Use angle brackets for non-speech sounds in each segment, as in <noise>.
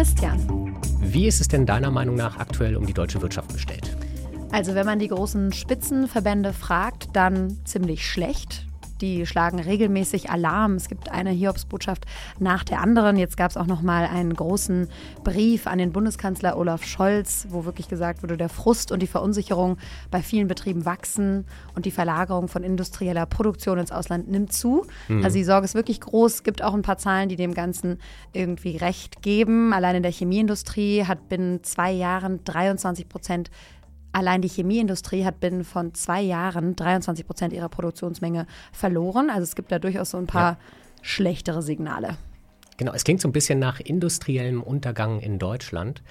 Christian. Wie ist es denn deiner Meinung nach aktuell um die deutsche Wirtschaft bestellt? Also wenn man die großen Spitzenverbände fragt, dann ziemlich schlecht. Die schlagen regelmäßig Alarm. Es gibt eine Hiobsbotschaft nach der anderen. Jetzt gab es auch noch mal einen großen Brief an den Bundeskanzler Olaf Scholz, wo wirklich gesagt wurde, der Frust und die Verunsicherung bei vielen Betrieben wachsen und die Verlagerung von industrieller Produktion ins Ausland nimmt zu. Mhm. Also die Sorge ist wirklich groß. Es gibt auch ein paar Zahlen, die dem Ganzen irgendwie recht geben. Allein in der Chemieindustrie hat binnen zwei Jahren 23 Prozent Allein die Chemieindustrie hat binnen von zwei Jahren 23 Prozent ihrer Produktionsmenge verloren. Also es gibt da durchaus so ein paar ja. schlechtere Signale. Genau, es klingt so ein bisschen nach industriellem Untergang in Deutschland.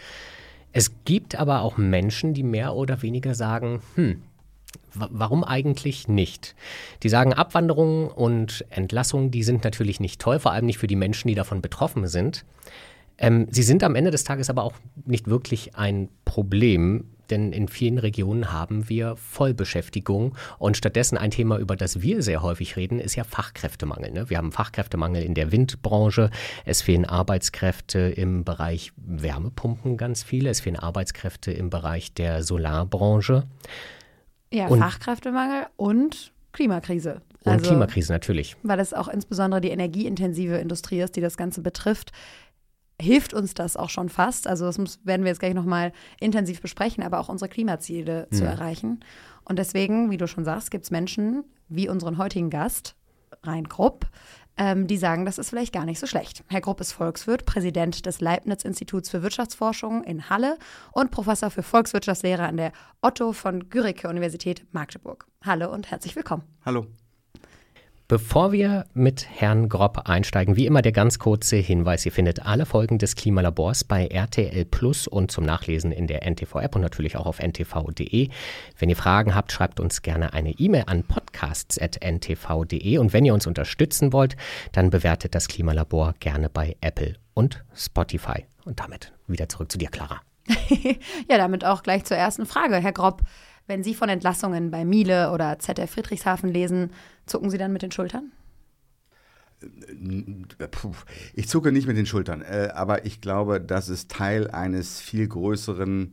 Es gibt aber auch Menschen, die mehr oder weniger sagen, hm, Warum eigentlich nicht? Die sagen, Abwanderung und Entlassung, die sind natürlich nicht toll, vor allem nicht für die Menschen, die davon betroffen sind. Ähm, sie sind am Ende des Tages aber auch nicht wirklich ein Problem, denn in vielen Regionen haben wir Vollbeschäftigung und stattdessen ein Thema, über das wir sehr häufig reden, ist ja Fachkräftemangel. Ne? Wir haben Fachkräftemangel in der Windbranche, es fehlen Arbeitskräfte im Bereich Wärmepumpen ganz viele, es fehlen Arbeitskräfte im Bereich der Solarbranche. Ja, und Fachkräftemangel und Klimakrise. Und also, Klimakrise natürlich. Weil es auch insbesondere die energieintensive Industrie ist, die das Ganze betrifft hilft uns das auch schon fast. Also das muss, werden wir jetzt gleich nochmal intensiv besprechen, aber auch unsere Klimaziele mhm. zu erreichen. Und deswegen, wie du schon sagst, gibt es Menschen wie unseren heutigen Gast, Rhein Grupp, ähm, die sagen, das ist vielleicht gar nicht so schlecht. Herr Grupp ist Volkswirt, Präsident des Leibniz-Instituts für Wirtschaftsforschung in Halle und Professor für Volkswirtschaftslehre an der Otto von Guericke Universität Magdeburg. Hallo und herzlich willkommen. Hallo. Bevor wir mit Herrn Gropp einsteigen, wie immer der ganz kurze Hinweis, ihr findet alle Folgen des Klimalabors bei RTL Plus und zum Nachlesen in der NTV-App und natürlich auch auf ntv.de. Wenn ihr Fragen habt, schreibt uns gerne eine E-Mail an podcasts.ntv.de und wenn ihr uns unterstützen wollt, dann bewertet das Klimalabor gerne bei Apple und Spotify. Und damit wieder zurück zu dir, Clara. <laughs> ja, damit auch gleich zur ersten Frage. Herr Gropp, wenn Sie von Entlassungen bei Miele oder ZF Friedrichshafen lesen, zucken Sie dann mit den Schultern? Ich zucke nicht mit den Schultern, äh, aber ich glaube, dass es Teil eines viel größeren,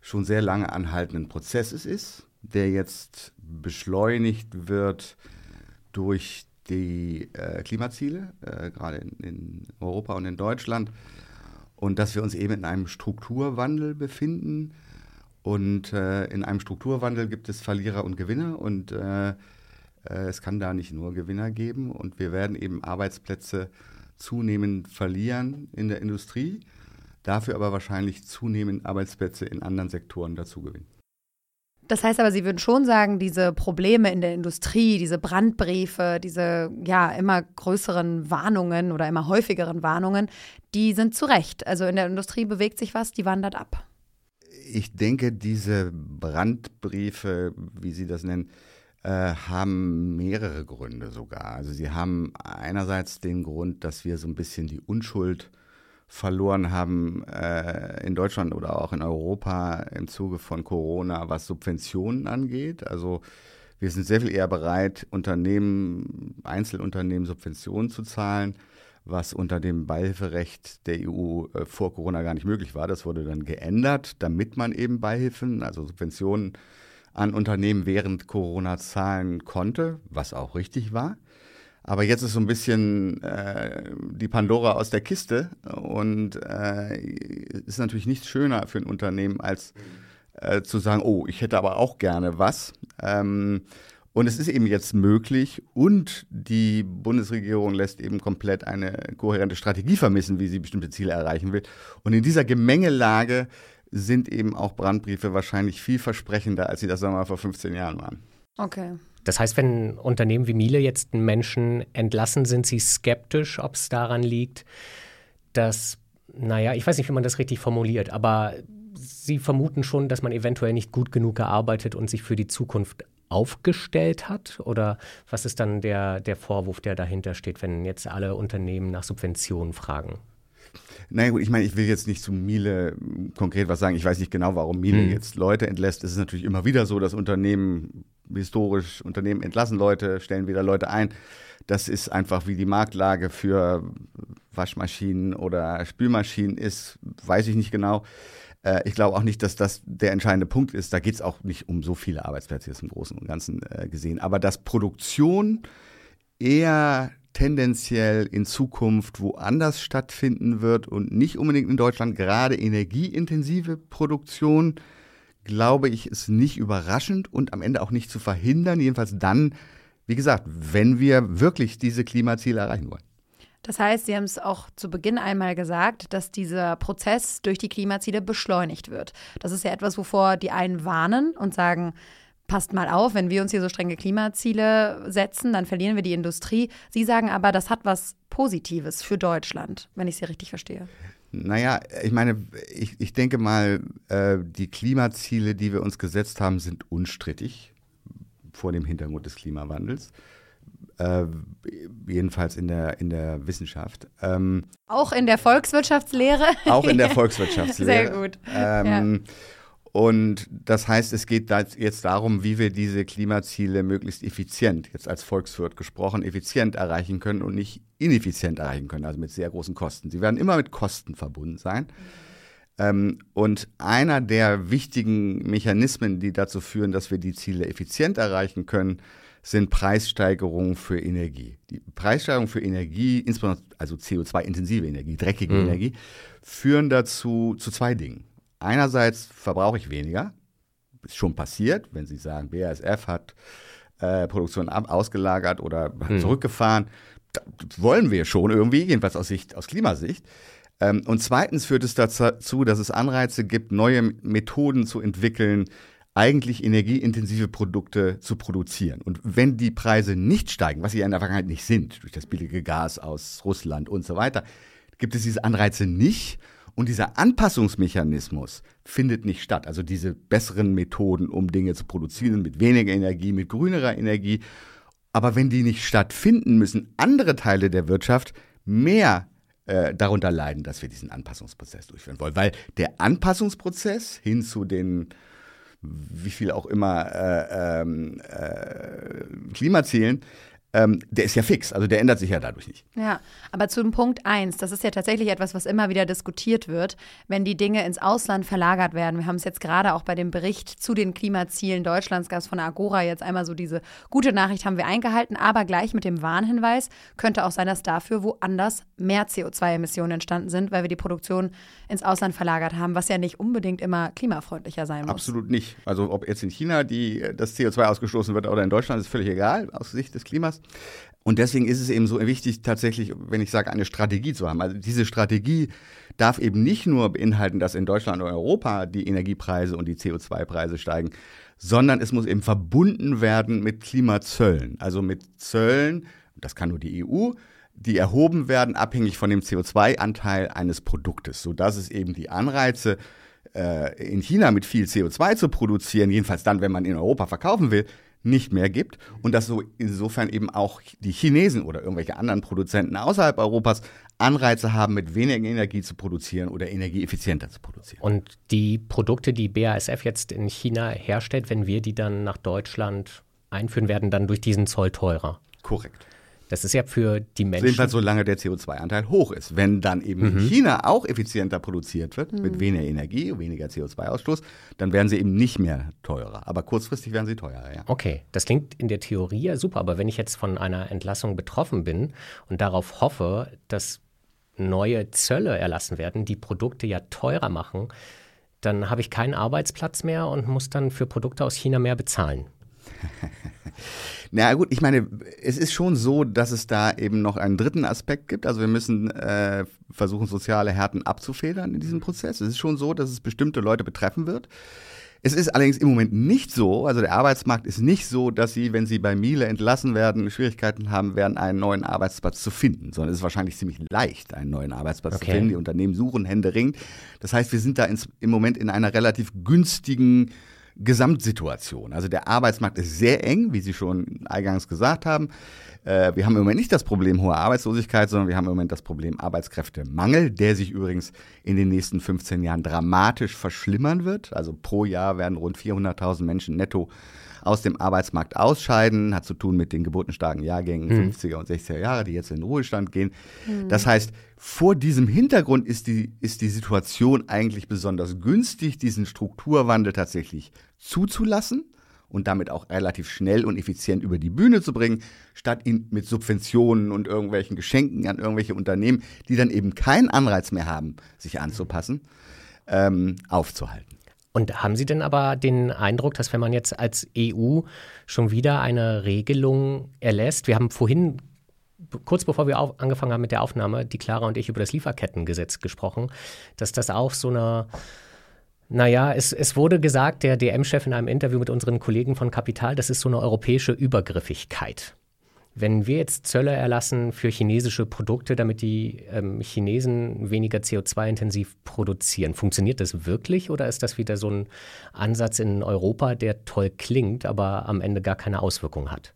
schon sehr lange anhaltenden Prozesses ist, der jetzt beschleunigt wird durch die äh, Klimaziele, äh, gerade in, Europa und in Deutschland, und dass wir uns eben in einem Strukturwandel befinden, und äh, in einem Strukturwandel gibt es Verlierer und Gewinner und äh, äh, es kann da nicht nur Gewinner geben. Und wir werden eben Arbeitsplätze zunehmend verlieren in der Industrie, dafür aber wahrscheinlich zunehmend Arbeitsplätze in anderen Sektoren dazu gewinnen. Das heißt aber, Sie würden schon sagen, diese Probleme in der Industrie, diese Brandbriefe, diese ja immer größeren Warnungen oder immer häufigeren Warnungen, die sind zu Recht. Also in der Industrie bewegt sich was, die wandert ab ich denke, diese Brandbriefe, wie Sie das nennen, äh, haben mehrere Gründe sogar. Also sie haben einerseits den Grund, dass wir so ein bisschen die Unschuld verloren haben äh, in Deutschland oder auch in Europa im Zuge von Corona, was Subventionen angeht. Also wir sind sehr viel eher bereit, Unternehmen, Einzelunternehmen Subventionen zu zahlen was unter dem Beihilferecht der EU äh, vor Corona gar nicht möglich war. Das wurde dann geändert, damit man eben Beihilfen, also Subventionen an Unternehmen während Corona zahlen konnte, was auch richtig war. Aber jetzt ist so ein bisschen äh, die Pandora aus der Kiste und äh, ist natürlich nichts schöner für ein Unternehmen als äh, zu sagen, oh, ich hätte aber auch gerne was. Ähm, und es ist eben jetzt möglich und die Bundesregierung lässt eben komplett eine kohärente Strategie vermissen, wie sie bestimmte Ziele erreichen will. Und in dieser Gemengelage sind eben auch Brandbriefe wahrscheinlich viel versprechender, als sie das sagen wir mal vor 15 Jahren waren. Okay. Das heißt, wenn Unternehmen wie Miele jetzt Menschen entlassen, sind sie skeptisch, ob es daran liegt, dass, naja, ich weiß nicht, wie man das richtig formuliert, aber Sie vermuten schon, dass man eventuell nicht gut genug gearbeitet und sich für die Zukunft aufgestellt hat? Oder was ist dann der, der Vorwurf, der dahinter steht, wenn jetzt alle Unternehmen nach Subventionen fragen? Naja gut, ich meine, ich will jetzt nicht zu Miele konkret was sagen. Ich weiß nicht genau, warum Miele hm. jetzt Leute entlässt. Es ist natürlich immer wieder so, dass Unternehmen historisch, Unternehmen entlassen Leute, stellen wieder Leute ein. Das ist einfach, wie die Marktlage für Waschmaschinen oder Spülmaschinen ist, weiß ich nicht genau. Äh, ich glaube auch nicht, dass das der entscheidende Punkt ist. Da geht es auch nicht um so viele Arbeitsplätze jetzt im Großen und Ganzen äh, gesehen. Aber dass Produktion eher tendenziell in Zukunft woanders stattfinden wird und nicht unbedingt in Deutschland, gerade energieintensive Produktion, glaube ich, ist nicht überraschend und am Ende auch nicht zu verhindern, jedenfalls dann, wie gesagt, wenn wir wirklich diese Klimaziele erreichen wollen. Das heißt, Sie haben es auch zu Beginn einmal gesagt, dass dieser Prozess durch die Klimaziele beschleunigt wird. Das ist ja etwas, wovor die einen warnen und sagen, passt mal auf, wenn wir uns hier so strenge Klimaziele setzen, dann verlieren wir die Industrie. Sie sagen aber, das hat was Positives für Deutschland, wenn ich Sie richtig verstehe. Naja, ich meine, ich, ich denke mal, äh, die Klimaziele, die wir uns gesetzt haben, sind unstrittig vor dem Hintergrund des Klimawandels. Äh, jedenfalls in der, in der Wissenschaft. Ähm, auch in der Volkswirtschaftslehre? Auch in der <laughs> Volkswirtschaftslehre. Sehr gut. Ähm, ja. Und das heißt, es geht jetzt darum, wie wir diese Klimaziele möglichst effizient, jetzt als Volkswirt gesprochen, effizient erreichen können und nicht ineffizient erreichen können, also mit sehr großen Kosten. Sie werden immer mit Kosten verbunden sein. Ähm, und einer der wichtigen Mechanismen, die dazu führen, dass wir die Ziele effizient erreichen können, sind Preissteigerungen für Energie. Die Preissteigerungen für Energie, insbesondere also CO2-intensive Energie, dreckige mhm. Energie, führen dazu zu zwei Dingen. Einerseits verbrauche ich weniger, ist schon passiert, wenn Sie sagen, BASF hat äh, Produktion ausgelagert oder mhm. zurückgefahren, wollen wir schon irgendwie, jedenfalls aus Sicht, aus Klimasicht. Ähm, und zweitens führt es dazu, dass es Anreize gibt, neue Methoden zu entwickeln, eigentlich energieintensive Produkte zu produzieren. Und wenn die Preise nicht steigen, was sie in der Vergangenheit nicht sind, durch das billige Gas aus Russland und so weiter, gibt es diese Anreize nicht. Und dieser Anpassungsmechanismus findet nicht statt. Also diese besseren Methoden, um Dinge zu produzieren, mit weniger Energie, mit grünerer Energie. Aber wenn die nicht stattfinden, müssen andere Teile der Wirtschaft mehr äh, darunter leiden, dass wir diesen Anpassungsprozess durchführen wollen. Weil der Anpassungsprozess hin zu den wie viel auch immer äh, ähm, äh, Klimazielen, ähm, der ist ja fix, also der ändert sich ja dadurch nicht. Ja, aber zu dem Punkt 1, das ist ja tatsächlich etwas, was immer wieder diskutiert wird, wenn die Dinge ins Ausland verlagert werden. Wir haben es jetzt gerade auch bei dem Bericht zu den Klimazielen Deutschlands, gab es von Agora jetzt einmal so diese gute Nachricht haben wir eingehalten, aber gleich mit dem Warnhinweis könnte auch sein, dass dafür woanders mehr CO2-Emissionen entstanden sind, weil wir die Produktion ins Ausland verlagert haben, was ja nicht unbedingt immer klimafreundlicher sein muss. Absolut nicht. Also ob jetzt in China die, das CO2 ausgestoßen wird oder in Deutschland, ist völlig egal aus Sicht des Klimas. Und deswegen ist es eben so wichtig, tatsächlich, wenn ich sage, eine Strategie zu haben. Also diese Strategie darf eben nicht nur beinhalten, dass in Deutschland und Europa die Energiepreise und die CO2-Preise steigen, sondern es muss eben verbunden werden mit Klimazöllen. Also mit Zöllen, das kann nur die EU, die erhoben werden, abhängig von dem CO2-Anteil eines Produktes, sodass es eben die Anreize, äh, in China mit viel CO2 zu produzieren, jedenfalls dann, wenn man in Europa verkaufen will, nicht mehr gibt und dass so insofern eben auch die Chinesen oder irgendwelche anderen Produzenten außerhalb Europas Anreize haben, mit weniger Energie zu produzieren oder energieeffizienter zu produzieren. Und die Produkte, die BASF jetzt in China herstellt, wenn wir die dann nach Deutschland einführen, werden dann durch diesen Zoll teurer. Korrekt. Das ist ja für die Menschen. Jedenfalls solange der CO2-Anteil hoch ist. Wenn dann eben mhm. in China auch effizienter produziert wird, mhm. mit weniger Energie, weniger CO2-Ausstoß, dann werden sie eben nicht mehr teurer. Aber kurzfristig werden sie teurer, ja. Okay, das klingt in der Theorie ja super, aber wenn ich jetzt von einer Entlassung betroffen bin und darauf hoffe, dass neue Zölle erlassen werden, die Produkte ja teurer machen, dann habe ich keinen Arbeitsplatz mehr und muss dann für Produkte aus China mehr bezahlen. <laughs> Na gut, ich meine, es ist schon so, dass es da eben noch einen dritten Aspekt gibt. Also wir müssen äh, versuchen, soziale Härten abzufedern in diesem Prozess. Es ist schon so, dass es bestimmte Leute betreffen wird. Es ist allerdings im Moment nicht so, also der Arbeitsmarkt ist nicht so, dass Sie, wenn Sie bei Miele entlassen werden, Schwierigkeiten haben werden, einen neuen Arbeitsplatz zu finden, sondern es ist wahrscheinlich ziemlich leicht, einen neuen Arbeitsplatz okay. zu finden. Die Unternehmen suchen händeringend. Das heißt, wir sind da ins, im Moment in einer relativ günstigen Gesamtsituation. Also der Arbeitsmarkt ist sehr eng, wie Sie schon eingangs gesagt haben. Äh, wir haben im Moment nicht das Problem hoher Arbeitslosigkeit, sondern wir haben im Moment das Problem Arbeitskräftemangel, der sich übrigens in den nächsten 15 Jahren dramatisch verschlimmern wird. Also pro Jahr werden rund 400.000 Menschen netto aus dem Arbeitsmarkt ausscheiden, hat zu tun mit den geburtenstarken Jahrgängen mhm. 50er und 60er Jahre, die jetzt in den Ruhestand gehen. Mhm. Das heißt, vor diesem Hintergrund ist die, ist die Situation eigentlich besonders günstig, diesen Strukturwandel tatsächlich zuzulassen und damit auch relativ schnell und effizient über die Bühne zu bringen, statt ihn mit Subventionen und irgendwelchen Geschenken an irgendwelche Unternehmen, die dann eben keinen Anreiz mehr haben, sich anzupassen, ähm, aufzuhalten. Und haben Sie denn aber den Eindruck, dass wenn man jetzt als EU schon wieder eine Regelung erlässt, wir haben vorhin kurz bevor wir angefangen haben mit der Aufnahme, die Clara und ich über das Lieferkettengesetz gesprochen, dass das auch so eine naja, es, es wurde gesagt, der DM-Chef in einem Interview mit unseren Kollegen von Kapital, das ist so eine europäische Übergriffigkeit. Wenn wir jetzt Zölle erlassen für chinesische Produkte, damit die ähm, Chinesen weniger CO2-intensiv produzieren, funktioniert das wirklich oder ist das wieder so ein Ansatz in Europa, der toll klingt, aber am Ende gar keine Auswirkung hat?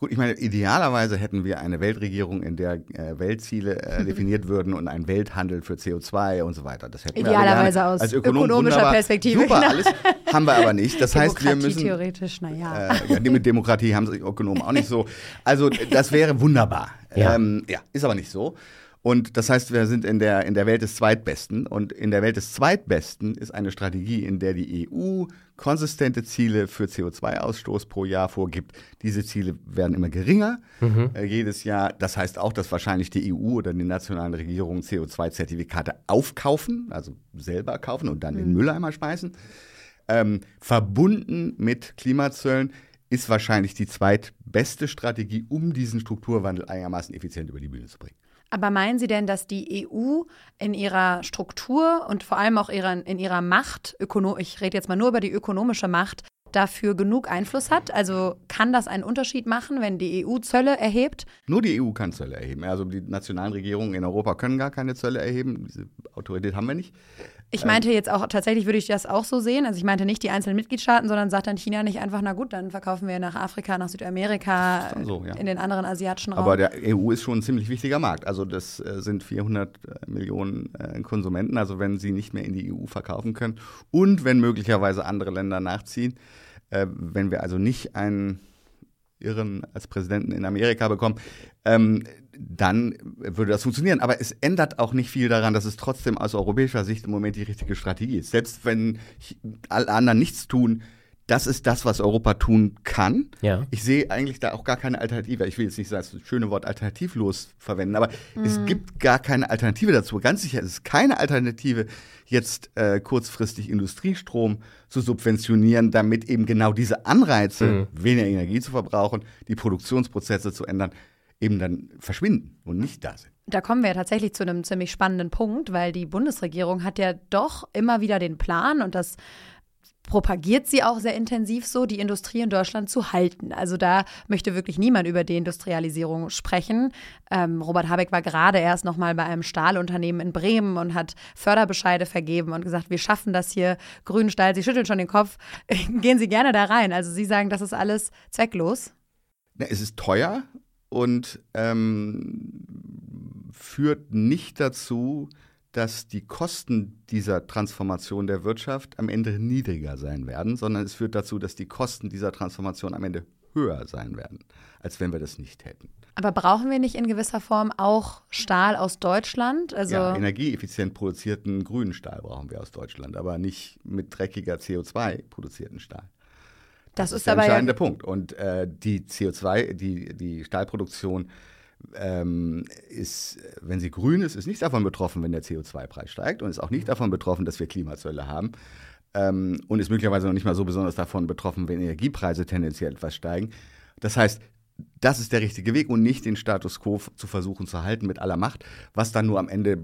Gut, ich meine, idealerweise hätten wir eine Weltregierung, in der äh, Weltziele äh, <laughs> definiert würden und ein Welthandel für CO2 und so weiter. Das hätten idealerweise wir aus als Ökonom ökonomischer wunderbar. Perspektive. Super, genau. alles haben wir aber nicht. Das heißt, wir müssen theoretisch, naja. Äh, ja, mit Demokratie haben sich Ökonomen auch nicht so. Also das wäre wunderbar. Ja. Ähm, ja, ist aber nicht so. Und das heißt, wir sind in der, in der Welt des Zweitbesten. Und in der Welt des Zweitbesten ist eine Strategie, in der die EU konsistente Ziele für CO2-Ausstoß pro Jahr vorgibt. Diese Ziele werden immer geringer mhm. äh, jedes Jahr. Das heißt auch, dass wahrscheinlich die EU oder die nationalen Regierungen CO2-Zertifikate aufkaufen, also selber kaufen und dann mhm. in den Mülleimer schmeißen. Ähm, verbunden mit Klimazöllen ist wahrscheinlich die zweitbeste Strategie, um diesen Strukturwandel einigermaßen effizient über die Bühne zu bringen. Aber meinen Sie denn, dass die EU in ihrer Struktur und vor allem auch ihrer, in ihrer Macht, ich rede jetzt mal nur über die ökonomische Macht, dafür genug Einfluss hat? Also kann das einen Unterschied machen, wenn die EU Zölle erhebt? Nur die EU kann Zölle erheben. Also die nationalen Regierungen in Europa können gar keine Zölle erheben. Diese Autorität haben wir nicht. Ich ähm. meinte jetzt auch, tatsächlich würde ich das auch so sehen. Also ich meinte nicht die einzelnen Mitgliedstaaten, sondern sagt dann China nicht einfach, na gut, dann verkaufen wir nach Afrika, nach Südamerika, so, ja. in den anderen asiatischen Raum. Aber der EU ist schon ein ziemlich wichtiger Markt. Also das äh, sind 400 äh, Millionen äh, Konsumenten. Also wenn sie nicht mehr in die EU verkaufen können und wenn möglicherweise andere Länder nachziehen, wenn wir also nicht einen Irren als Präsidenten in Amerika bekommen, ähm, dann würde das funktionieren. Aber es ändert auch nicht viel daran, dass es trotzdem aus europäischer Sicht im Moment die richtige Strategie ist. Selbst wenn alle anderen nichts tun, das ist das, was Europa tun kann. Ja. Ich sehe eigentlich da auch gar keine Alternative. Ich will jetzt nicht das schöne Wort alternativlos verwenden, aber mhm. es gibt gar keine Alternative dazu. Ganz sicher ist es keine Alternative, jetzt äh, kurzfristig Industriestrom zu subventionieren, damit eben genau diese Anreize, mhm. weniger Energie zu verbrauchen, die Produktionsprozesse zu ändern, eben dann verschwinden und nicht da sind. Da kommen wir ja tatsächlich zu einem ziemlich spannenden Punkt, weil die Bundesregierung hat ja doch immer wieder den Plan und das propagiert sie auch sehr intensiv so, die Industrie in Deutschland zu halten. Also da möchte wirklich niemand über Deindustrialisierung sprechen. Ähm, Robert Habeck war gerade erst noch mal bei einem Stahlunternehmen in Bremen und hat Förderbescheide vergeben und gesagt, wir schaffen das hier, grünen Stahl. Sie schütteln schon den Kopf. <laughs> Gehen Sie gerne da rein. Also Sie sagen, das ist alles zwecklos. es ist teuer und ähm, führt nicht dazu, dass die Kosten dieser Transformation der Wirtschaft am Ende niedriger sein werden, sondern es führt dazu, dass die Kosten dieser Transformation am Ende höher sein werden, als wenn wir das nicht hätten. Aber brauchen wir nicht in gewisser Form auch Stahl aus Deutschland? Also ja, energieeffizient produzierten grünen Stahl brauchen wir aus Deutschland, aber nicht mit dreckiger CO2 produzierten Stahl. Das, das ist, ist der entscheidende ja Punkt. Und äh, die CO2, die, die Stahlproduktion ähm, ist, wenn sie grün ist, ist nicht davon betroffen, wenn der CO2-Preis steigt und ist auch nicht davon betroffen, dass wir Klimazölle haben. Ähm, und ist möglicherweise noch nicht mal so besonders davon betroffen, wenn Energiepreise tendenziell etwas steigen. Das heißt, das ist der richtige Weg und nicht den Status quo zu versuchen zu halten mit aller Macht, was dann nur am Ende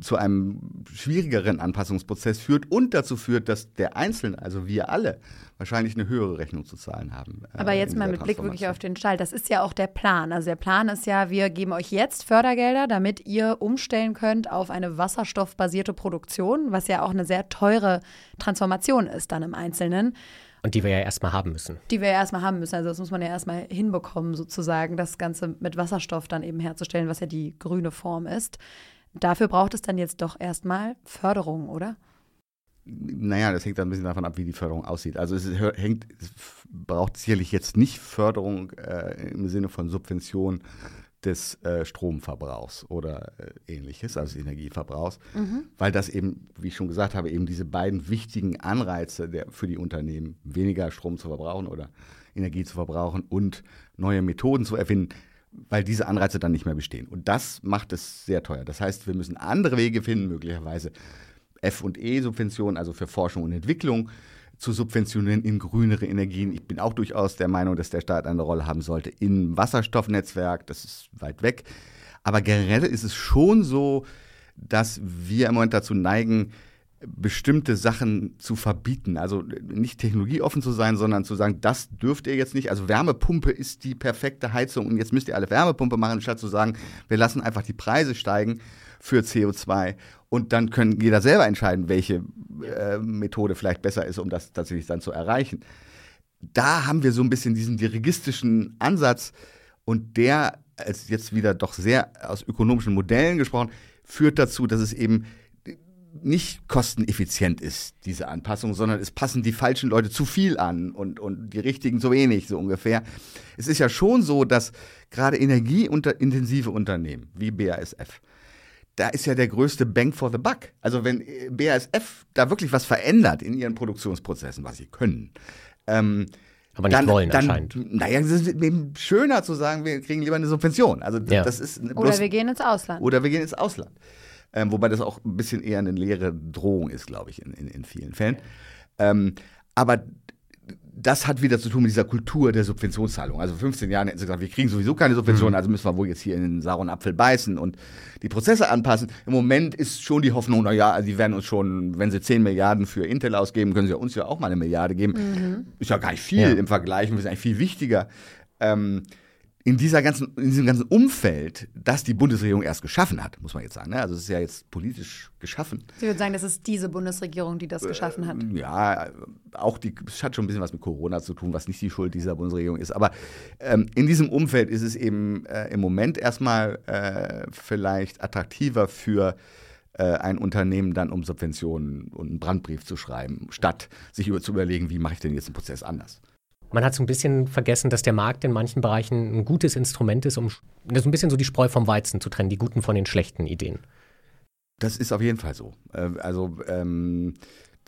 zu einem schwierigeren Anpassungsprozess führt und dazu führt, dass der Einzelne, also wir alle, wahrscheinlich eine höhere Rechnung zu zahlen haben. Äh, Aber jetzt mal mit Blick wirklich auf den Stall. Das ist ja auch der Plan. Also der Plan ist ja, wir geben euch jetzt Fördergelder, damit ihr umstellen könnt auf eine wasserstoffbasierte Produktion, was ja auch eine sehr teure Transformation ist dann im Einzelnen. Und die wir ja erstmal haben müssen. Die wir ja erstmal haben müssen. Also das muss man ja erstmal hinbekommen, sozusagen, das Ganze mit Wasserstoff dann eben herzustellen, was ja die grüne Form ist. Dafür braucht es dann jetzt doch erstmal Förderung, oder? Naja, das hängt dann ein bisschen davon ab, wie die Förderung aussieht. Also es hängt, es braucht sicherlich jetzt nicht Förderung äh, im Sinne von Subvention des äh, Stromverbrauchs oder äh, ähnliches, also des Energieverbrauchs, mhm. weil das eben, wie ich schon gesagt habe, eben diese beiden wichtigen Anreize der, für die Unternehmen, weniger Strom zu verbrauchen oder Energie zu verbrauchen und neue Methoden zu erfinden, weil diese Anreize dann nicht mehr bestehen. Und das macht es sehr teuer. Das heißt, wir müssen andere Wege finden, möglicherweise F&E-Subventionen, also für Forschung und Entwicklung, zu subventionieren in grünere Energien. Ich bin auch durchaus der Meinung, dass der Staat eine Rolle haben sollte im Wasserstoffnetzwerk. Das ist weit weg. Aber generell ist es schon so, dass wir im Moment dazu neigen, bestimmte Sachen zu verbieten. Also nicht technologieoffen zu sein, sondern zu sagen, das dürft ihr jetzt nicht. Also Wärmepumpe ist die perfekte Heizung und jetzt müsst ihr alle Wärmepumpe machen, statt zu sagen, wir lassen einfach die Preise steigen für CO2 und dann können jeder selber entscheiden, welche äh, Methode vielleicht besser ist, um das tatsächlich dann zu erreichen. Da haben wir so ein bisschen diesen dirigistischen Ansatz und der, als jetzt wieder doch sehr aus ökonomischen Modellen gesprochen, führt dazu, dass es eben nicht kosteneffizient ist, diese Anpassung, sondern es passen die falschen Leute zu viel an und, und die richtigen zu wenig, so ungefähr. Es ist ja schon so, dass gerade energieintensive Unternehmen wie BASF, da ist ja der größte Bank for the Buck. Also wenn BASF da wirklich was verändert in ihren Produktionsprozessen, was sie können, ähm, aber nicht dann, wollen dann, anscheinend. Naja, es ist eben schöner zu sagen, wir kriegen lieber eine Subvention. Also Ja. das ist bloß, Oder wir gehen ins Ausland. oder wir gehen ins Ausland. Ähm, wobei das auch ein bisschen eher eine leere Drohung ist, glaube ich, in, in, in vielen Fällen. Ähm, aber das hat wieder zu tun mit dieser Kultur der Subventionszahlung. Also vor 15 Jahren hätten sie gesagt, wir kriegen sowieso keine Subventionen, also müssen wir wohl jetzt hier in den sauren Apfel beißen und die Prozesse anpassen. Im Moment ist schon die Hoffnung, naja, also die werden uns schon, wenn sie 10 Milliarden für Intel ausgeben, können sie uns ja auch mal eine Milliarde geben. Ist ja gar nicht viel Ja. im Vergleich, wir sind eigentlich viel wichtiger. Ähm, in, dieser ganzen, in diesem ganzen Umfeld, das die Bundesregierung erst geschaffen hat, muss man jetzt sagen. Ne? Also es ist ja jetzt politisch geschaffen. Sie würden sagen, das ist diese Bundesregierung, die das geschaffen hat. Ja, auch die, es hat schon ein bisschen was mit Corona zu tun, was nicht die Schuld dieser Bundesregierung ist. Aber ähm, in diesem Umfeld ist es eben äh, im Moment erstmal äh, vielleicht attraktiver für äh, ein Unternehmen dann um Subventionen und einen Brandbrief zu schreiben, statt sich über, zu überlegen, wie mache ich denn jetzt den Prozess anders. Man hat so ein bisschen vergessen, dass der Markt in manchen Bereichen ein gutes Instrument ist, um so ein bisschen so die Spreu vom Weizen zu trennen, die guten von den schlechten Ideen. Das ist auf jeden Fall so. Äh, also ähm,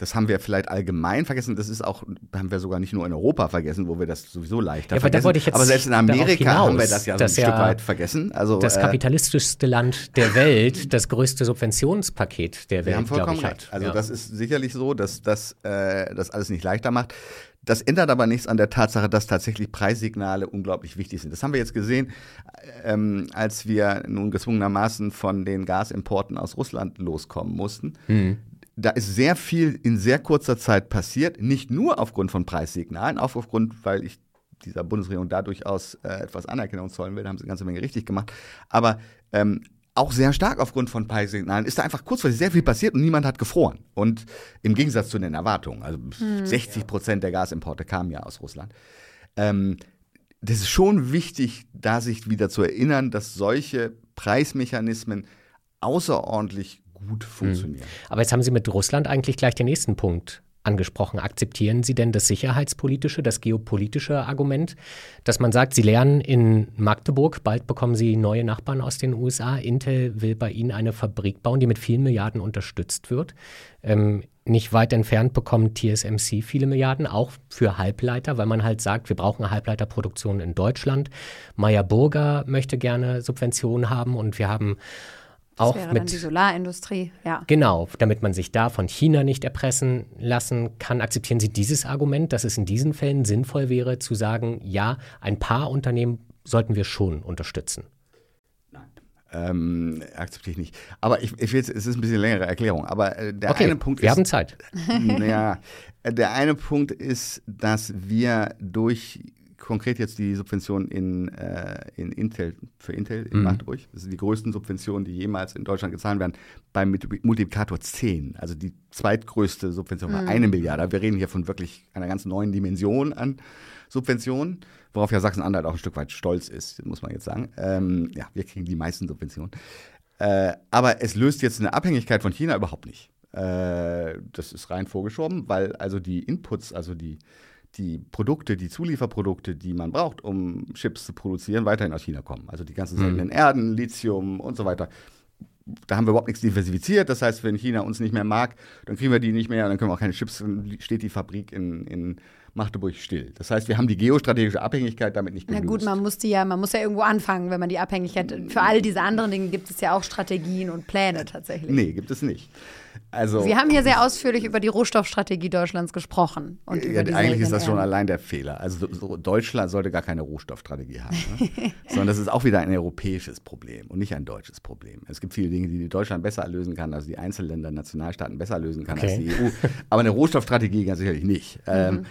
das haben wir vielleicht allgemein vergessen. Das ist auch, haben wir sogar nicht nur in Europa vergessen, wo wir das sowieso leichter Ja, aber da vergessen. wollte ich jetzt aber selbst in Amerika haben wir hinaus, das ja so ein Stück ja weit vergessen. Also, Das äh, kapitalistischste Land der Welt, das größte Subventionspaket der Welt, glaube vollkommen ich, hat. Also ja. das ist sicherlich so, dass das äh, das alles nicht leichter macht. Das ändert aber nichts an der Tatsache, dass tatsächlich Preissignale unglaublich wichtig sind. Das haben wir jetzt gesehen, ähm, als wir nun gezwungenermaßen von den Gasimporten aus Russland loskommen mussten. Hm. Da ist sehr viel in sehr kurzer Zeit passiert, nicht nur aufgrund von Preissignalen, auch aufgrund, weil ich dieser Bundesregierung da durchaus äh, etwas Anerkennung zollen will, da haben sie eine ganze Menge richtig gemacht. Aber ähm, auch sehr stark aufgrund von Preissignalen ist da einfach kurzfristig sehr viel passiert und niemand hat gefroren. Und im Gegensatz zu den Erwartungen, also 60 Prozent der Gasimporte kamen ja aus Russland. Ähm, das ist schon wichtig, da sich wieder zu erinnern, dass solche Preismechanismen außerordentlich gut funktionieren. Aber jetzt haben Sie mit Russland eigentlich gleich den nächsten Punkt angesprochen. Akzeptieren Sie denn das sicherheitspolitische, das geopolitische Argument, dass man sagt, Sie lernen in Magdeburg, bald bekommen Sie neue Nachbarn aus den USA. Intel will bei Ihnen eine Fabrik bauen, die mit vielen Milliarden unterstützt wird. Ähm, nicht weit entfernt bekommt TSMC viele Milliarden, auch für Halbleiter, weil man halt sagt, wir brauchen eine Halbleiterproduktion in Deutschland. Meyer Burger möchte gerne Subventionen haben und wir haben Das auch wäre dann mit die Solarindustrie, ja. Genau, damit man sich da von China nicht erpressen lassen kann. Akzeptieren Sie dieses Argument, dass es in diesen Fällen sinnvoll wäre zu sagen, ja, ein paar Unternehmen sollten wir schon unterstützen? Ähm, akzeptiere ich nicht. Aber ich, ich will es ist ein bisschen längere Erklärung, aber äh, der Okay, eine Punkt wir ist. haben Zeit. <laughs> Ja, der eine Punkt ist, dass wir durch konkret jetzt die Subvention in, äh, in Intel, für Intel in Mhm. Magdeburg, das sind die größten Subventionen, die jemals in Deutschland gezahlt werden, beim Multi- Multiplikator 10, also die zweitgrößte Subvention war eine Milliarde. Wir reden hier von wirklich einer ganz neuen Dimension an Subventionen, worauf ja Sachsen-Anhalt auch ein Stück weit stolz ist, muss man jetzt sagen. Ähm, ja, wir kriegen die meisten Subventionen. Äh, aber es löst jetzt eine Abhängigkeit von China überhaupt nicht. Äh, das ist rein vorgeschoben, weil also die Inputs, also die, die Produkte, die Zulieferprodukte, die man braucht, um Chips zu produzieren, weiterhin aus China kommen. Also die ganzen seltenen mhm. Erden, Lithium und so weiter. Da haben wir überhaupt nichts diversifiziert. Das heißt, wenn China uns nicht mehr mag, dann kriegen wir die nicht mehr und dann können wir auch keine Chips, dann steht die Fabrik in, in Magdeburg still. Das heißt, wir haben die geostrategische Abhängigkeit damit nicht gelöst. Na gut, man muss die ja, man muss ja irgendwo anfangen, wenn man die Abhängigkeit. Für all diese anderen Dinge gibt es ja auch Strategien und Pläne tatsächlich. Nee, gibt es nicht. Also, Sie haben hier sehr ausführlich über die Rohstoffstrategie Deutschlands gesprochen. Und ja, eigentlich ist das schon allein der Fehler. Also so, Deutschland sollte gar keine Rohstoffstrategie haben, ne? <laughs> sondern das ist auch wieder ein europäisches Problem und nicht ein deutsches Problem. Es gibt viele Dinge, die Deutschland besser lösen kann, als die Einzelländer, Nationalstaaten besser lösen kann okay. als die EU. Aber eine Rohstoffstrategie ganz sicherlich nicht. Ähm, mhm. Ähm,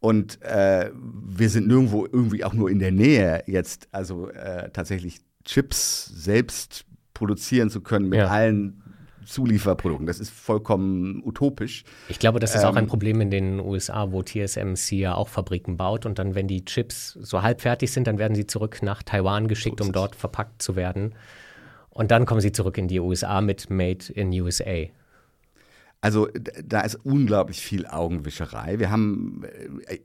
und äh, wir sind nirgendwo irgendwie auch nur in der Nähe jetzt, also äh, tatsächlich Chips selbst produzieren zu können mit ja. allen Zulieferprodukten. Das ist vollkommen utopisch. Ich glaube, das ist ähm, auch ein ähm, Problem in den USA, wo TSMC ja auch Fabriken baut und dann, wenn die Chips so halb fertig sind, dann werden sie zurück nach Taiwan geschickt, um dort verpackt zu werden. Und dann kommen sie zurück in die USA mit Made in USA. Also da ist unglaublich viel Augenwischerei. Wir haben, äh,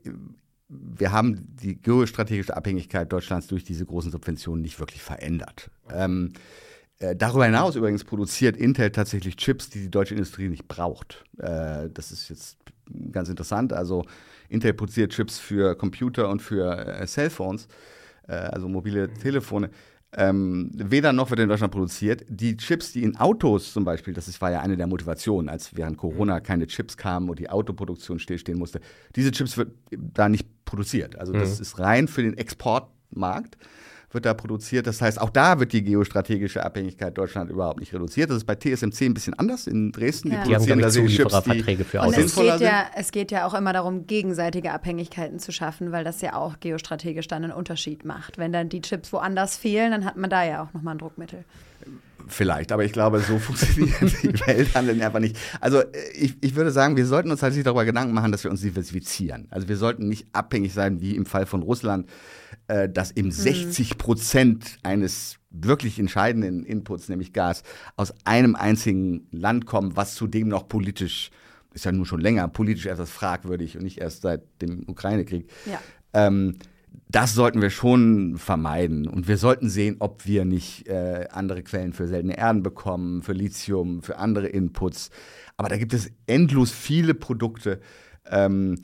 wir haben die geostrategische Abhängigkeit Deutschlands durch diese großen Subventionen nicht wirklich verändert. Ähm, äh, darüber hinaus übrigens produziert Intel tatsächlich Chips, die die deutsche Industrie nicht braucht. Äh, das ist jetzt ganz interessant. Also Intel produziert Chips für Computer und für äh, Cellphones, äh, also mobile Telefone. Ähm, weder noch wird in Deutschland produziert. Die Chips, die in Autos zum Beispiel, das war ja eine der Motivationen, als während Corona keine Chips kamen und die Autoproduktion stillstehen musste, diese Chips wird da nicht produziert. Also das mhm. ist rein für den Exportmarkt wird da produziert. Das heißt, auch da wird die geostrategische Abhängigkeit Deutschland überhaupt nicht reduziert. Das ist bei TSMC ein bisschen anders in Dresden. Ja. Die, die produzieren da Zuliefererverträge für Autos. Und es geht, ja, es geht ja auch immer darum, gegenseitige Abhängigkeiten zu schaffen, weil das ja auch geostrategisch dann einen Unterschied macht. Wenn dann die Chips woanders fehlen, dann hat man da ja auch nochmal ein Druckmittel. Vielleicht, aber ich glaube, so <laughs> funktioniert die Welthandel einfach nicht. Also ich, ich würde sagen, wir sollten uns halt nicht darüber Gedanken machen, dass wir uns diversifizieren. Also wir sollten nicht abhängig sein, wie im Fall von Russland, äh, dass eben mhm. 60 Prozent eines wirklich entscheidenden Inputs, nämlich Gas, aus einem einzigen Land kommen, was zudem noch politisch, ist ja nur schon länger, politisch etwas fragwürdig und nicht erst seit dem Ukraine-Krieg. Ja. Ähm, das sollten wir schon vermeiden. Und wir sollten sehen, ob wir nicht äh, andere Quellen für seltene Erden bekommen, für Lithium, für andere Inputs. Aber da gibt es endlos viele Produkte. Ähm,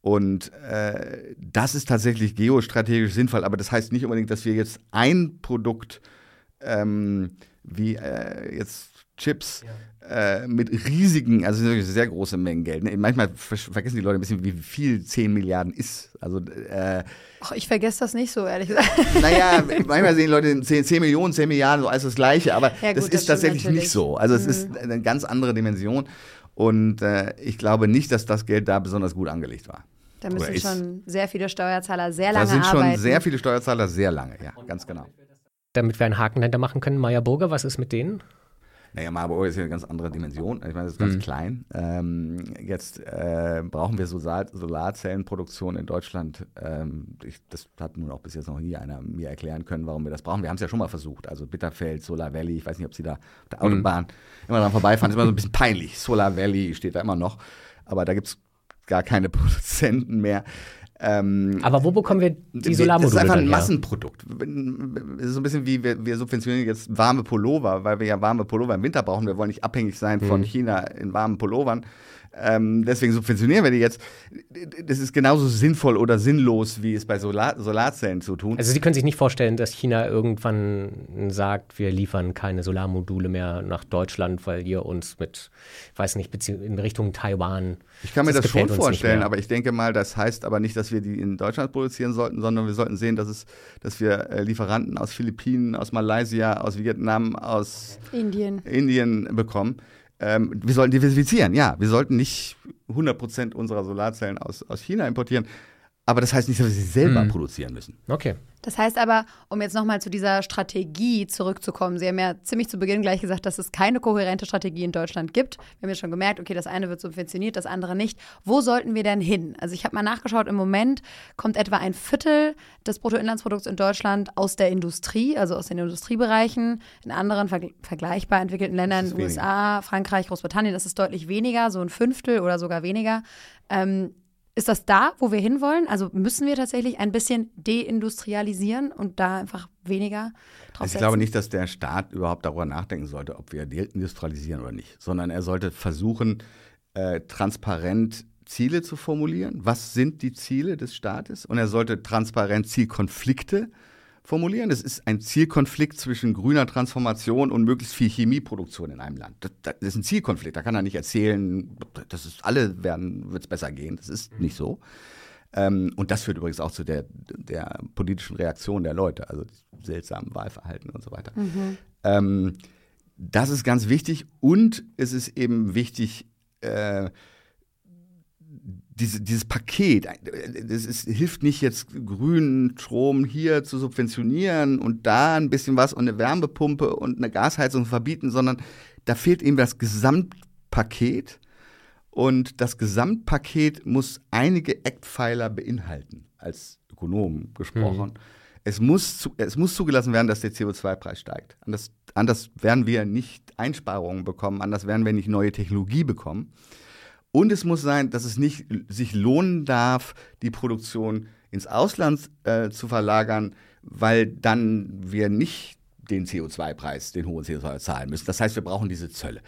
und äh, das ist tatsächlich geostrategisch sinnvoll. Aber das heißt nicht unbedingt, dass wir jetzt ein Produkt ähm, wie äh, jetzt Chips ja äh, mit riesigen, also sehr große Mengen Geld. Ne? Manchmal vergessen die Leute ein bisschen, wie viel 10 Milliarden ist. Also, äh, Ach, ich vergesse das nicht so, ehrlich gesagt. <laughs> Naja, <laughs> manchmal sehen Leute 10, 10 Millionen, 10 Milliarden so alles das Gleiche, aber ja, gut, das, das ist tatsächlich natürlich. nicht so. Also, es mhm. ist eine ganz andere Dimension. Und äh, ich glaube nicht, dass das Geld da besonders gut angelegt war. Da müssen schon sehr viele Steuerzahler sehr lange arbeiten. Da sind arbeiten. schon sehr viele Steuerzahler sehr lange, ja, ganz genau. Damit wir einen Haken dahinter machen können, Meyer Burger, was ist mit denen? Naja, Marburg ist ja eine ganz andere Dimension. Ich meine, das ist ganz mhm. klein. Ähm, jetzt äh, brauchen wir Solar Solarzellenproduktion in Deutschland. Ähm, ich, das hat nun auch bis jetzt noch nie einer mir erklären können, warum wir das brauchen. Wir haben es ja schon mal versucht. Also Bitterfeld, Solar Valley, ich weiß nicht, ob Sie da auf der Autobahn mhm. immer dran vorbeifahren. Das ist immer so ein bisschen peinlich. Solar Valley steht da immer noch. Aber da gibt es gar keine <laughs> Produzenten mehr. Ähm, Aber wo bekommen wir die Solarmodule? Das ist einfach ein Massenprodukt. So ein bisschen wie wir, wir subventionieren jetzt warme Pullover, weil wir ja warme Pullover im Winter brauchen. Wir wollen nicht abhängig sein von mhm. China in warmen Pullovern. Ähm, deswegen subventionieren wir die jetzt. Das ist genauso sinnvoll oder sinnlos, wie es bei Solar Solarzellen zu tun. Also Sie können sich nicht vorstellen, dass China irgendwann sagt, wir liefern keine Solarmodule mehr nach Deutschland, weil ihr uns mit, weiß nicht, in Richtung Taiwan. Ich kann mir das, das schon vorstellen, aber ich denke mal, das heißt aber nicht, dass wir die in Deutschland produzieren sollten, sondern wir sollten sehen, dass es, dass wir äh, Lieferanten aus Philippinen, aus Malaysia, aus Vietnam, aus Indien, Indien bekommen ähm, wir sollten diversifizieren, ja. Wir sollten nicht 100 unserer Solarzellen aus, aus China importieren. Aber das heißt nicht, dass wir sie selber Mhm. produzieren müssen. Okay. Das heißt aber, um jetzt nochmal zu dieser Strategie zurückzukommen, Sie haben ja ziemlich zu Beginn gleich gesagt, dass es keine kohärente Strategie in Deutschland gibt. Wir haben ja schon gemerkt, okay, das eine wird subventioniert, das andere nicht. Wo sollten wir denn hin? Also ich habe mal nachgeschaut, im Moment kommt etwa ein Viertel des Bruttoinlandsprodukts in Deutschland aus der Industrie, also aus den Industriebereichen. In anderen verg vergleichbar entwickelten Ländern, ist. USA, Frankreich, Großbritannien, ist es deutlich weniger, so ein Fünftel oder sogar weniger. Ähm, ist das da, wo wir hinwollen? Also müssen wir tatsächlich ein bisschen deindustrialisieren und da einfach weniger drauf Also ich glaube nicht, dass der Staat überhaupt darüber nachdenken sollte, ob wir deindustrialisieren oder nicht, sondern er sollte versuchen, äh, transparent Ziele zu formulieren. Was sind die Ziele des Staates? Und er sollte transparent Zielkonflikte formulieren. Es ist ein Zielkonflikt zwischen grüner Transformation und möglichst viel Chemieproduktion in einem Land. Das, das ist ein Zielkonflikt. Da kann er nicht erzählen, dass es alle werden, wird es besser gehen. Das ist nicht so. Ähm, und das führt übrigens auch zu der, der politischen Reaktion der Leute, also seltsamen Wahlverhalten und so weiter. Ähm, das ist ganz wichtig und es ist eben wichtig, äh, diese, dieses Paket, das ist, hilft nicht jetzt grünen Strom hier zu subventionieren und da ein bisschen was und eine Wärmepumpe und eine Gasheizung verbieten, sondern da fehlt eben das Gesamtpaket und das Gesamtpaket muss einige Eckpfeiler beinhalten, als Ökonom gesprochen. Es, muss zu, es muss zugelassen werden, dass der CO2-Preis steigt. Anders, anders werden wir nicht Einsparungen bekommen, anders werden wir nicht neue Technologie bekommen. Und es muss sein, dass es nicht sich lohnen darf, die Produktion ins Ausland äh, zu verlagern, weil dann wir nicht den CO2-Preis, den hohen CO2 zahlen müssen. Das heißt, wir brauchen diese Zölle.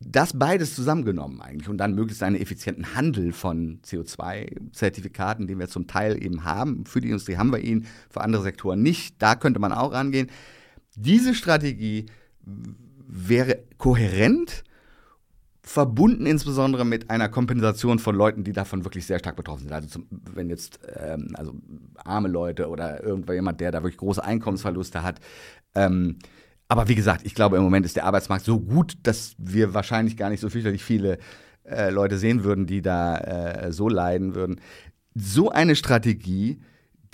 Das beides zusammengenommen eigentlich und dann möglichst einen effizienten Handel von CO2-Zertifikaten, den wir zum Teil eben haben. Für die Industrie haben wir ihn, für andere Sektoren nicht. Da könnte man auch rangehen. Diese Strategie wäre kohärent, verbunden insbesondere mit einer Kompensation von Leuten, die davon wirklich sehr stark betroffen sind. Also zum, wenn jetzt ähm, also arme Leute oder irgendjemand, der da wirklich große Einkommensverluste hat. Ähm, aber wie gesagt, ich glaube, im Moment ist der Arbeitsmarkt so gut, dass wir wahrscheinlich gar nicht so fürchterlich viele äh, Leute sehen würden, die da äh, so leiden würden. So eine Strategie,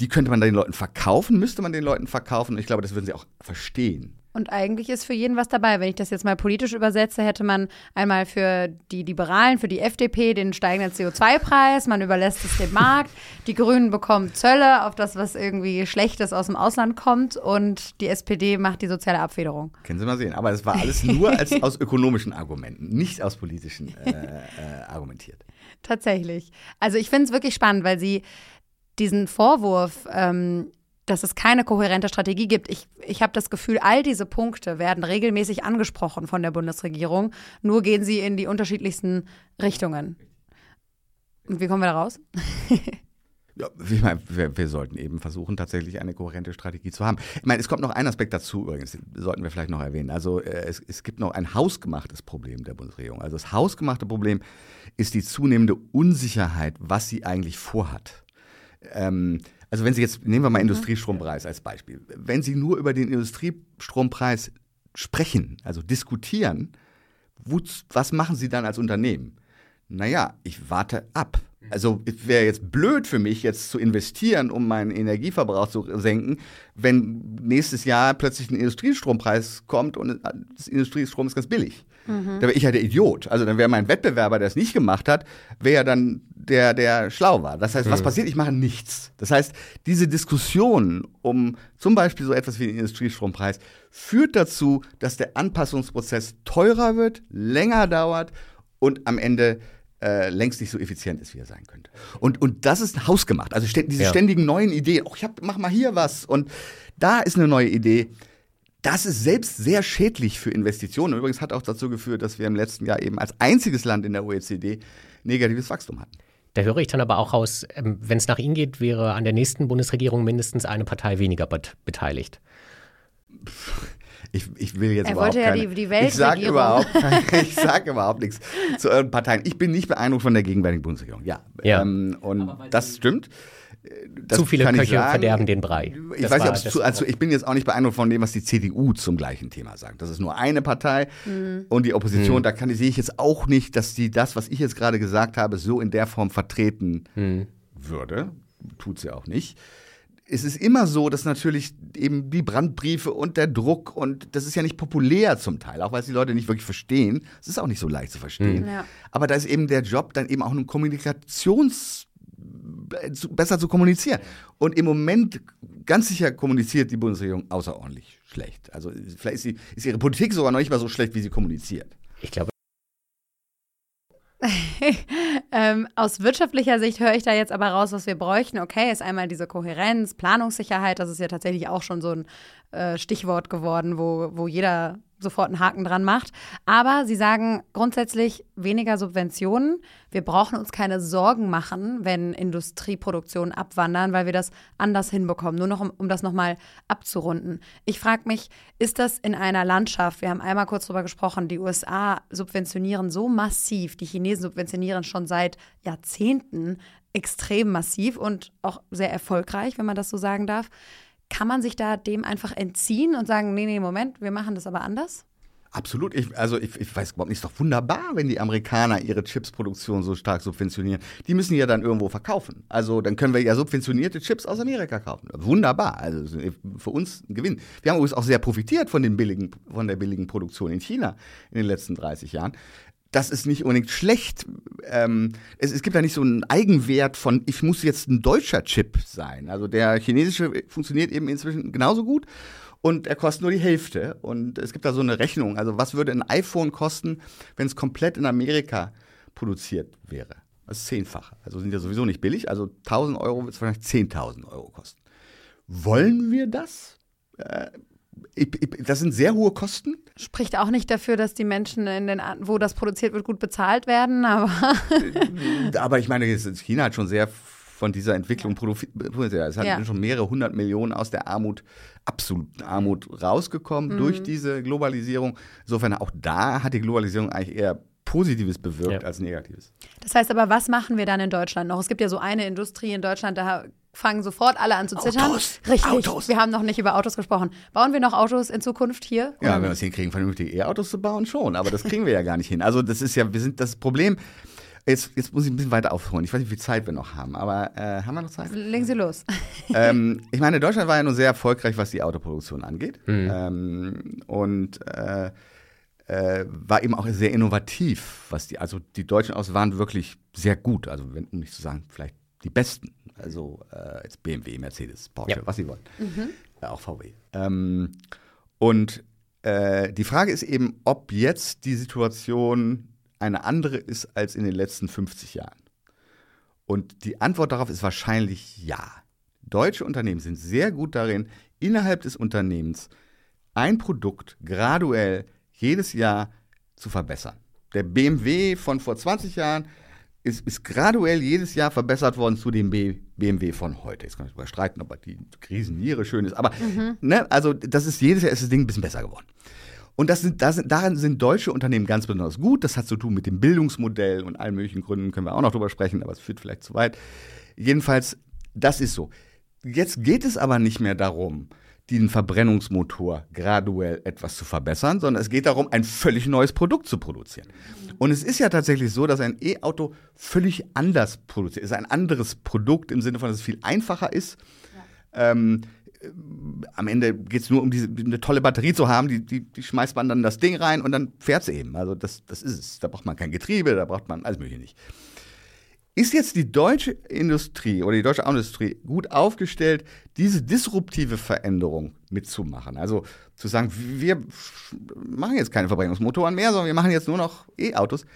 die könnte man den Leuten verkaufen, müsste man den Leuten verkaufen. Und ich glaube, das würden sie auch verstehen. Und eigentlich ist für jeden was dabei. Wenn ich das jetzt mal politisch übersetze, hätte man einmal für die Liberalen, für die FDP den steigenden CO2-Preis, man überlässt es dem Markt, die Grünen bekommen Zölle auf das, was irgendwie Schlechtes aus dem Ausland kommt und die SPD macht die soziale Abfederung. Können Sie mal sehen. Aber es war alles nur als, aus ökonomischen Argumenten, nicht aus politischen äh, äh, argumentiert. Tatsächlich. Also ich finde es wirklich spannend, weil sie diesen Vorwurf, ähm, dass es keine kohärente Strategie gibt. Ich, ich habe das Gefühl, all diese Punkte werden regelmäßig angesprochen von der Bundesregierung, nur gehen sie in die unterschiedlichsten Richtungen. Und wie kommen wir da raus? Ja, ich meine, wir, wir sollten eben versuchen, tatsächlich eine kohärente Strategie zu haben. Ich meine, es kommt noch ein Aspekt dazu übrigens, sollten wir vielleicht noch erwähnen. Also äh, es, es gibt noch ein hausgemachtes Problem der Bundesregierung. Also das hausgemachte Problem ist die zunehmende Unsicherheit, was sie eigentlich vorhat. Ähm, also wenn Sie jetzt, nehmen wir mal Industriestrompreis als Beispiel. Wenn Sie nur über den Industriestrompreis sprechen, also diskutieren, woz- was machen Sie dann als Unternehmen? Naja, ich warte ab. Also es wäre jetzt blöd für mich, jetzt zu investieren, um meinen Energieverbrauch zu senken, wenn nächstes Jahr plötzlich ein Industriestrompreis kommt und das Industriestrom ist ganz billig. Da wäre ich ja der Idiot. Also dann wäre mein Wettbewerber, der es nicht gemacht hat, wäre ja dann der, der schlau war. Das heißt, was passiert? Ich mache nichts. Das heißt, diese Diskussion um zum Beispiel so etwas wie den Industriestrompreis führt dazu, dass der Anpassungsprozess teurer wird, länger dauert und am Ende äh, längst nicht so effizient ist, wie er sein könnte. Und, und das ist hausgemacht. Also stä- diese Ja. ständigen neuen Ideen. Oh, ich hab, mach mal hier was. Und da ist eine neue Idee. Das ist selbst sehr schädlich für Investitionen. Übrigens hat auch dazu geführt, dass wir im letzten Jahr eben als einziges Land in der OECD negatives Wachstum hatten. Da höre ich dann aber auch raus, ähm, wenn es nach Ihnen geht, wäre an der nächsten Bundesregierung mindestens eine Partei weniger bet beteiligt. Ich, ich will jetzt Er überhaupt wollte ja keine, die- die Ich sage Weltregierung. überhaupt, <laughs> ich sag überhaupt nichts zu euren Parteien. Ich bin nicht beeindruckt von der gegenwärtigen Bundesregierung. Ja, Ja. Ähm, und das stimmt. Das Zu viele kann ich Köche sagen. verderben den Brei. Ich Das weiß war nicht, ob zu, also ich bin jetzt auch nicht beeindruckt von dem, was die CDU zum gleichen Thema sagt. Das ist nur eine Partei und die Opposition, da kann, sehe ich jetzt auch nicht, dass die das, was ich jetzt gerade gesagt habe, so in der Form vertreten würde. tut sie auch nicht. Es ist immer so, dass natürlich eben die Brandbriefe und der Druck und das ist ja nicht populär zum Teil, auch weil es die Leute nicht wirklich verstehen. Es ist auch nicht so leicht zu verstehen. Ja. Aber da ist eben der Job dann eben auch eine Kommunikations besser zu kommunizieren. Und im Moment ganz sicher kommuniziert die Bundesregierung außerordentlich schlecht. Also vielleicht ist, sie, ist ihre Politik sogar noch nicht mal so schlecht, wie sie kommuniziert. Ich glaube, <laughs> ähm, aus wirtschaftlicher Sicht höre ich da jetzt aber raus, was wir bräuchten. Okay, ist einmal diese Kohärenz, Planungssicherheit, das ist ja tatsächlich auch schon so ein äh, Stichwort geworden, wo, wo jeder sofort einen Haken dran macht. Aber Sie sagen grundsätzlich weniger Subventionen. Wir brauchen uns keine Sorgen machen, wenn Industrieproduktionen abwandern, weil wir das anders hinbekommen. Nur noch, um, um das nochmal abzurunden. Ich frage mich, ist das in einer Landschaft, wir haben einmal kurz drüber gesprochen, die USA subventionieren so massiv, die Chinesen subventionieren schon seit Jahrzehnten extrem massiv und auch sehr erfolgreich, wenn man das so sagen darf. Kann man sich da dem einfach entziehen und sagen, nee, nee, Moment, wir machen das aber anders? Absolut. Ich, also ich, ich weiß überhaupt nicht, ist doch wunderbar, wenn die Amerikaner ihre Chipsproduktion so stark subventionieren. Die müssen ja dann irgendwo verkaufen. Also dann können wir ja subventionierte Chips aus Amerika kaufen. Wunderbar. Also für uns ein Gewinn. Wir haben übrigens auch sehr profitiert von, den billigen, von der billigen Produktion in China in den letzten 30 Jahren. Das ist nicht unbedingt schlecht. Ähm, es, es gibt da nicht so einen Eigenwert von, ich muss jetzt ein deutscher Chip sein. Also der chinesische funktioniert eben inzwischen genauso gut und er kostet nur die Hälfte. Und es gibt da so eine Rechnung. Also was würde ein iPhone kosten, wenn es komplett in Amerika produziert wäre? Das ist zehnfach. Also sind ja sowieso nicht billig. Also 1000 Euro wird es wahrscheinlich 10.000 Euro kosten. Wollen wir das? Äh, das sind sehr hohe Kosten. Spricht auch nicht dafür, dass die Menschen, in den, wo das produziert wird, gut bezahlt werden, aber Aber ich meine, China hat schon sehr von dieser Entwicklung profitiert. Es hat Ja. schon mehrere hundert Millionen aus der Armut, absoluten Armut rausgekommen Mhm. durch diese Globalisierung. Insofern auch da hat die Globalisierung eigentlich eher Positives bewirkt Ja. als Negatives. Das heißt aber, was machen wir dann in Deutschland noch? Es gibt ja so eine Industrie in Deutschland, da fangen sofort alle an zu zittern. Autos, Richtig. Autos. Wir haben noch nicht über Autos gesprochen. Bauen wir noch Autos in Zukunft hier? Ja, wenn wir es hinkriegen, vernünftige E-Autos zu bauen, schon. Aber das kriegen wir ja gar nicht hin. Also das ist ja, wir sind das Problem. Jetzt, jetzt muss ich ein bisschen weiter aufholen. Ich weiß nicht, wie viel Zeit wir noch haben, aber äh, haben wir noch Zeit? Legen Sie los. <laughs> ähm, ich meine, Deutschland war ja nun sehr erfolgreich, was die Autoproduktion angeht. Ähm, und äh, äh, war eben auch sehr innovativ, was die, also die deutschen Autos waren wirklich sehr gut. Also, wenn, um nicht zu sagen, vielleicht die besten. Also äh, jetzt BMW, Mercedes, Porsche, Ja. was sie wollen. Ja, auch VW. Ähm, und äh, die Frage ist eben, ob jetzt die Situation eine andere ist als in den letzten 50 Jahren. Und die Antwort darauf ist wahrscheinlich ja. Deutsche Unternehmen sind sehr gut darin, innerhalb des Unternehmens ein Produkt graduell jedes Jahr zu verbessern. Der BMW von vor 20 Jahren ist, ist graduell jedes Jahr verbessert worden zu dem B BMW von heute. Jetzt kann man darüber streiten, ob die Krisenniere schön ist, aber ne, also das ist jedes Jahr ist das Ding ein bisschen besser geworden. Und das sind, das sind, daran sind deutsche Unternehmen ganz besonders gut. Das hat zu tun mit dem Bildungsmodell und allen möglichen Gründen, können wir auch noch drüber sprechen, aber es führt vielleicht zu weit. Jedenfalls, das ist so. Jetzt geht es aber nicht mehr darum, den Verbrennungsmotor graduell etwas zu verbessern, sondern es geht darum, ein völlig neues Produkt zu produzieren. Und es ist ja tatsächlich so, dass ein E-Auto völlig anders produziert ist. Ein anderes Produkt im Sinne von, dass es viel einfacher ist. Ähm, am Ende geht es nur um diese, eine tolle Batterie zu haben, die, die, die schmeißt man dann das Ding rein und dann fährt sie eben. Also das, das ist es. Da braucht man kein Getriebe, da braucht man alles mögliche nicht. Ist jetzt die deutsche Industrie oder die deutsche Autoindustrie gut aufgestellt, diese disruptive Veränderung mitzumachen? Also zu sagen, wir machen jetzt keine Verbrennungsmotoren mehr, sondern wir machen jetzt nur noch E-Autos.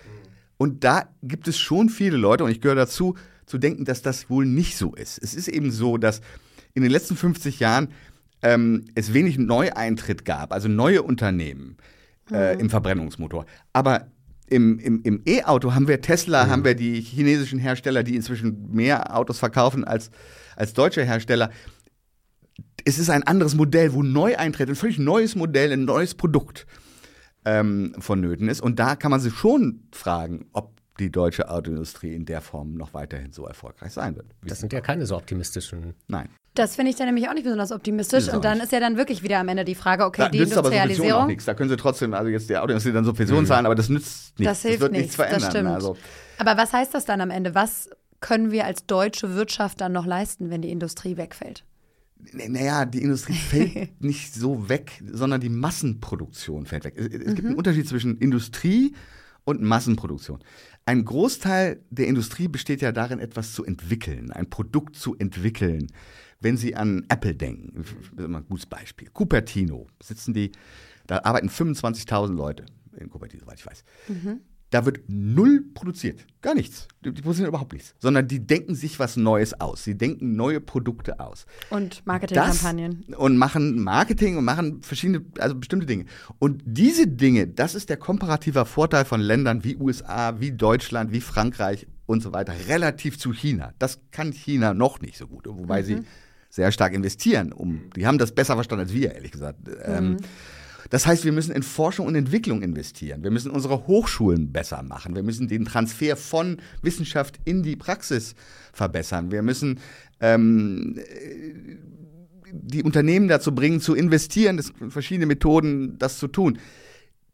Und da gibt es schon viele Leute, und ich gehöre dazu, zu denken, dass das wohl nicht so ist. Es ist eben so, dass in den letzten 50 Jahren ähm, es wenig Neueintritt gab, also neue Unternehmen äh, im Verbrennungsmotor. Aber im, im, im E-Auto haben wir Tesla, haben wir die chinesischen Hersteller, die inzwischen mehr Autos verkaufen als, als deutsche Hersteller. Es ist ein anderes Modell, wo Neueintritt, ein völlig neues Modell, ein neues Produkt ähm, vonnöten ist. Und da kann man sich schon fragen, ob die deutsche Autoindustrie in der Form noch weiterhin so erfolgreich sein wird. Das sind ja keine so optimistischen. Nein. Das finde ich dann nämlich auch nicht besonders optimistisch. Ist Und dann nicht. ist ja dann wirklich wieder am Ende die Frage, okay, Da die nützt aber Subvention auch Industrialisierung. nichts. Da können sie trotzdem, also jetzt der Autoindustrie dann Subventionen zahlen, aber das nützt nichts. Das hilft wird nichts, nichts verändern. das stimmt. Also, Aber was heißt das dann am Ende? Was können wir als deutsche Wirtschaft dann noch leisten, wenn die Industrie wegfällt? Naja, die Industrie fällt <laughs> nicht so weg, sondern die Massenproduktion fällt weg. Es, es mhm. gibt einen Unterschied zwischen Industrie und Massenproduktion. Ein Großteil der Industrie besteht ja darin, etwas zu entwickeln, ein Produkt zu entwickeln. Wenn Sie an Apple denken, das ist immer ein gutes Beispiel. Cupertino, sitzen die, da arbeiten 25.000 Leute in Cupertino, soweit ich weiß. Mhm da wird null produziert. Gar nichts. Die, produzieren überhaupt nichts. Sondern die denken sich was Neues aus. Sie denken neue Produkte aus. Und Marketingkampagnen. Und machen Marketing und machen verschiedene, also bestimmte Dinge. Und diese Dinge, das ist der komparative Vorteil von Ländern wie USA, wie Deutschland, wie Frankreich und so weiter, relativ zu China. Das kann China noch nicht so gut, wobei mhm. sie sehr stark investieren. Um, die haben das besser verstanden als wir, ehrlich gesagt. Ähm, mhm. Das heißt, wir müssen in Forschung und Entwicklung investieren. Wir müssen unsere Hochschulen besser machen. Wir müssen den Transfer von Wissenschaft in die Praxis verbessern. Wir müssen ähm, die Unternehmen dazu bringen, zu investieren. Es gibt verschiedene Methoden, das zu tun.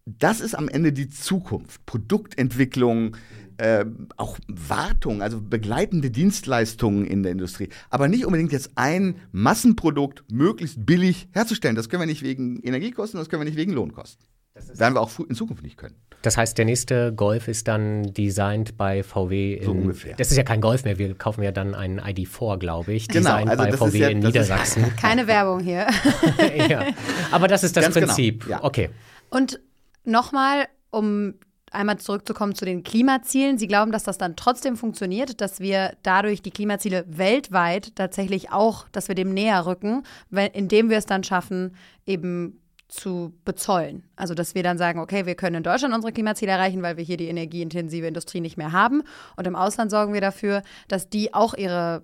Das ist am Ende die Zukunft. Produktentwicklung, äh, auch Wartung, also begleitende Dienstleistungen in der Industrie. Aber nicht unbedingt jetzt ein Massenprodukt möglichst billig herzustellen. Das können wir nicht wegen Energiekosten, das können wir nicht wegen Lohnkosten. Das werden wir auch in Zukunft nicht können. Das heißt, der nächste Golf ist dann designt bei VW in, so ungefähr. Das ist ja kein Golf mehr, wir kaufen ja dann einen ID4, glaube ich. Genau, designt also bei VW ja, in Niedersachsen. <laughs> Keine Werbung hier. <laughs> ja. Aber das ist das Ganz genau, Prinzip. Genau, ja. Okay. Und nochmal, um einmal zurückzukommen zu den Klimazielen. Sie glauben, dass das dann trotzdem funktioniert, dass wir dadurch die Klimaziele weltweit tatsächlich auch, dass wir dem näher rücken, indem wir es dann schaffen, eben zu bezollen. Also, dass wir dann sagen, okay, wir können in Deutschland unsere Klimaziele erreichen, weil wir hier die energieintensive Industrie nicht mehr haben. Und im Ausland sorgen wir dafür, dass die auch ihre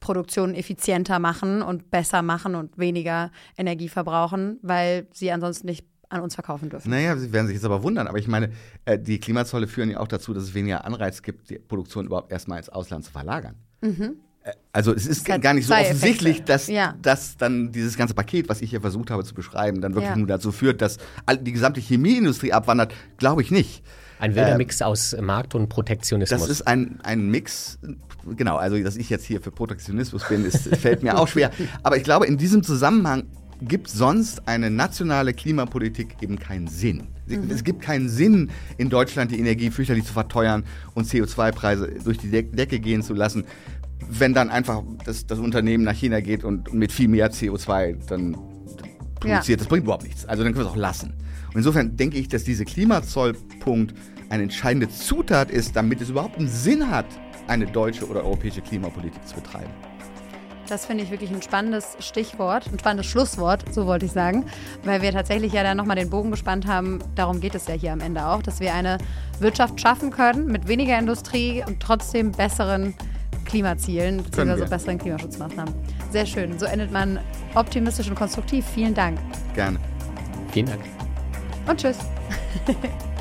Produktion effizienter machen und besser machen und weniger Energie verbrauchen, weil sie ansonsten nicht an uns verkaufen dürfen. Naja, Sie werden sich jetzt aber wundern, aber ich meine, äh, die Klimazolle führen ja auch dazu, dass es weniger Anreiz gibt, die Produktion überhaupt erstmal ins Ausland zu verlagern. Mhm. Äh, also es ist gar nicht so offensichtlich, dass, ja. dass dann dieses ganze Paket, was ich hier versucht habe zu beschreiben, dann wirklich ja. nur dazu führt, dass die gesamte Chemieindustrie abwandert, glaube ich nicht. Ein wilder äh, Mix aus Markt und Protektionismus. Das ist ein, ein Mix, genau, also dass ich jetzt hier für Protektionismus bin, ist, fällt mir auch schwer. <laughs> Aber ich glaube, in diesem Zusammenhang gibt sonst eine nationale Klimapolitik eben keinen Sinn. Mhm. Es gibt keinen Sinn, in Deutschland die Energie fürchterlich zu verteuern und CO2-Preise durch die Decke gehen zu lassen, wenn dann einfach das, das Unternehmen nach China geht und mit viel mehr CO2 dann produziert. Ja. Das bringt überhaupt nichts. Also dann können wir es auch lassen. Und insofern denke ich, dass dieser Klimazollpunkt eine entscheidende Zutat ist, damit es überhaupt einen Sinn hat, eine deutsche oder europäische Klimapolitik zu betreiben. Das finde ich wirklich ein spannendes Stichwort, ein spannendes Schlusswort, so wollte ich sagen, weil wir tatsächlich ja dann nochmal den Bogen gespannt haben. Darum geht es ja hier am Ende auch, dass wir eine Wirtschaft schaffen können mit weniger Industrie und trotzdem besseren Klimazielen bzw. besseren Klimaschutzmaßnahmen. Sehr schön. So endet man optimistisch und konstruktiv. Vielen Dank. Gerne. Vielen Dank. Und tschüss. <laughs>